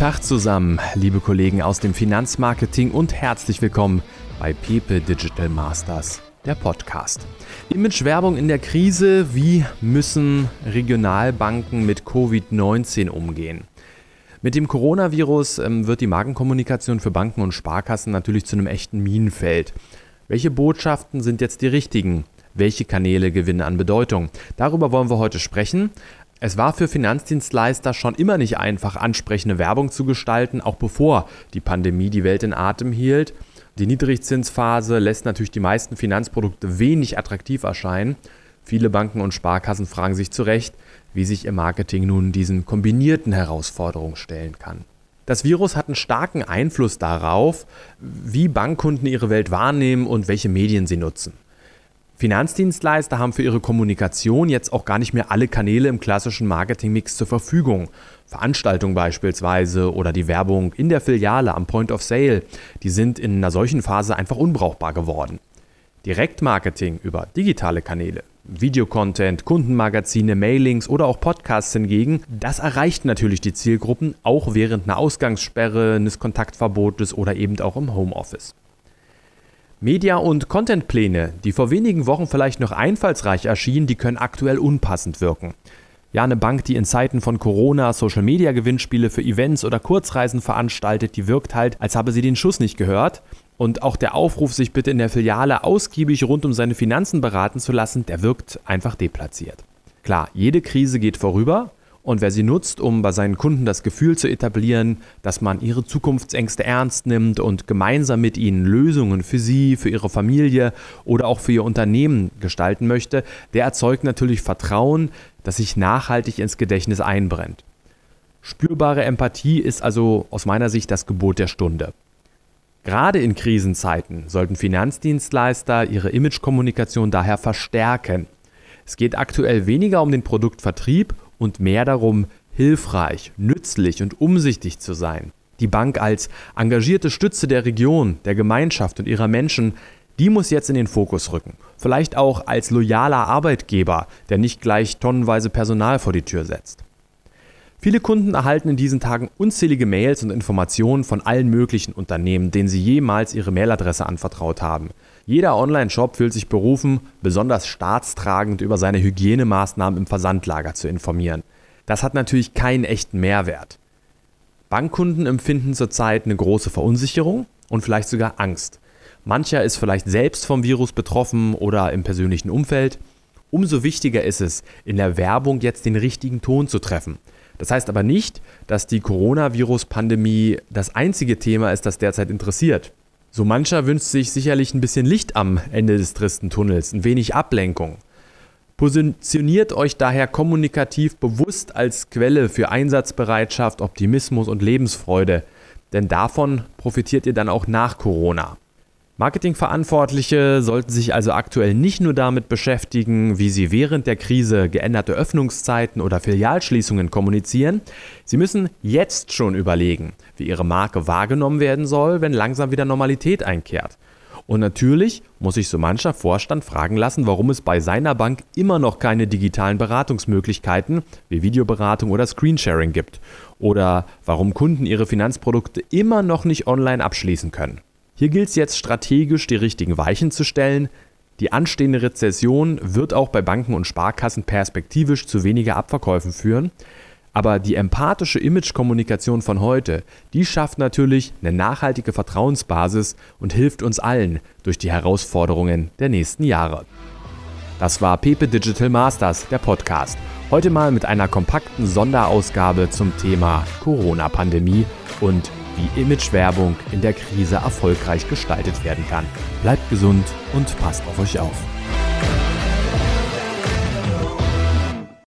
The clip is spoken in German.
Tag zusammen, liebe Kollegen aus dem Finanzmarketing und herzlich willkommen bei Pepe Digital Masters, der Podcast. Image-Werbung in der Krise, wie müssen Regionalbanken mit Covid-19 umgehen? Mit dem Coronavirus ähm, wird die Markenkommunikation für Banken und Sparkassen natürlich zu einem echten Minenfeld. Welche Botschaften sind jetzt die richtigen? Welche Kanäle gewinnen an Bedeutung? Darüber wollen wir heute sprechen. Es war für Finanzdienstleister schon immer nicht einfach, ansprechende Werbung zu gestalten, auch bevor die Pandemie die Welt in Atem hielt. Die Niedrigzinsphase lässt natürlich die meisten Finanzprodukte wenig attraktiv erscheinen. Viele Banken und Sparkassen fragen sich zu Recht, wie sich ihr Marketing nun diesen kombinierten Herausforderungen stellen kann. Das Virus hat einen starken Einfluss darauf, wie Bankkunden ihre Welt wahrnehmen und welche Medien sie nutzen. Finanzdienstleister haben für ihre Kommunikation jetzt auch gar nicht mehr alle Kanäle im klassischen Marketingmix zur Verfügung. Veranstaltungen beispielsweise oder die Werbung in der Filiale am Point of Sale, die sind in einer solchen Phase einfach unbrauchbar geworden. Direktmarketing über digitale Kanäle, Videocontent, Kundenmagazine, Mailings oder auch Podcasts hingegen, das erreicht natürlich die Zielgruppen auch während einer Ausgangssperre, eines Kontaktverbotes oder eben auch im Homeoffice. Media- und Contentpläne, die vor wenigen Wochen vielleicht noch einfallsreich erschienen, die können aktuell unpassend wirken. Ja, eine Bank, die in Zeiten von Corona Social-Media-Gewinnspiele für Events oder Kurzreisen veranstaltet, die wirkt halt, als habe sie den Schuss nicht gehört. Und auch der Aufruf, sich bitte in der Filiale ausgiebig rund um seine Finanzen beraten zu lassen, der wirkt einfach deplatziert. Klar, jede Krise geht vorüber und wer sie nutzt, um bei seinen Kunden das Gefühl zu etablieren, dass man ihre Zukunftsängste ernst nimmt und gemeinsam mit ihnen Lösungen für sie, für ihre Familie oder auch für ihr Unternehmen gestalten möchte, der erzeugt natürlich Vertrauen, das sich nachhaltig ins Gedächtnis einbrennt. Spürbare Empathie ist also aus meiner Sicht das Gebot der Stunde. Gerade in Krisenzeiten sollten Finanzdienstleister ihre Imagekommunikation daher verstärken. Es geht aktuell weniger um den Produktvertrieb und mehr darum, hilfreich, nützlich und umsichtig zu sein. Die Bank als engagierte Stütze der Region, der Gemeinschaft und ihrer Menschen, die muss jetzt in den Fokus rücken. Vielleicht auch als loyaler Arbeitgeber, der nicht gleich tonnenweise Personal vor die Tür setzt. Viele Kunden erhalten in diesen Tagen unzählige Mails und Informationen von allen möglichen Unternehmen, denen sie jemals ihre Mailadresse anvertraut haben. Jeder Online-Shop fühlt sich berufen, besonders staatstragend über seine Hygienemaßnahmen im Versandlager zu informieren. Das hat natürlich keinen echten Mehrwert. Bankkunden empfinden zurzeit eine große Verunsicherung und vielleicht sogar Angst. Mancher ist vielleicht selbst vom Virus betroffen oder im persönlichen Umfeld. Umso wichtiger ist es, in der Werbung jetzt den richtigen Ton zu treffen. Das heißt aber nicht, dass die Coronavirus-Pandemie das einzige Thema ist, das derzeit interessiert. So mancher wünscht sich sicherlich ein bisschen Licht am Ende des tristen Tunnels, ein wenig Ablenkung. Positioniert euch daher kommunikativ bewusst als Quelle für Einsatzbereitschaft, Optimismus und Lebensfreude, denn davon profitiert ihr dann auch nach Corona. Marketingverantwortliche sollten sich also aktuell nicht nur damit beschäftigen, wie sie während der Krise geänderte Öffnungszeiten oder Filialschließungen kommunizieren. Sie müssen jetzt schon überlegen, wie ihre Marke wahrgenommen werden soll, wenn langsam wieder Normalität einkehrt. Und natürlich muss sich so mancher Vorstand fragen lassen, warum es bei seiner Bank immer noch keine digitalen Beratungsmöglichkeiten wie Videoberatung oder Screensharing gibt. Oder warum Kunden ihre Finanzprodukte immer noch nicht online abschließen können. Hier gilt es jetzt strategisch, die richtigen Weichen zu stellen. Die anstehende Rezession wird auch bei Banken und Sparkassen perspektivisch zu weniger Abverkäufen führen. Aber die empathische Imagekommunikation von heute, die schafft natürlich eine nachhaltige Vertrauensbasis und hilft uns allen durch die Herausforderungen der nächsten Jahre. Das war Pepe Digital Masters, der Podcast. Heute mal mit einer kompakten Sonderausgabe zum Thema Corona-Pandemie und wie Imagewerbung in der Krise erfolgreich gestaltet werden kann. Bleibt gesund und passt auf euch auf.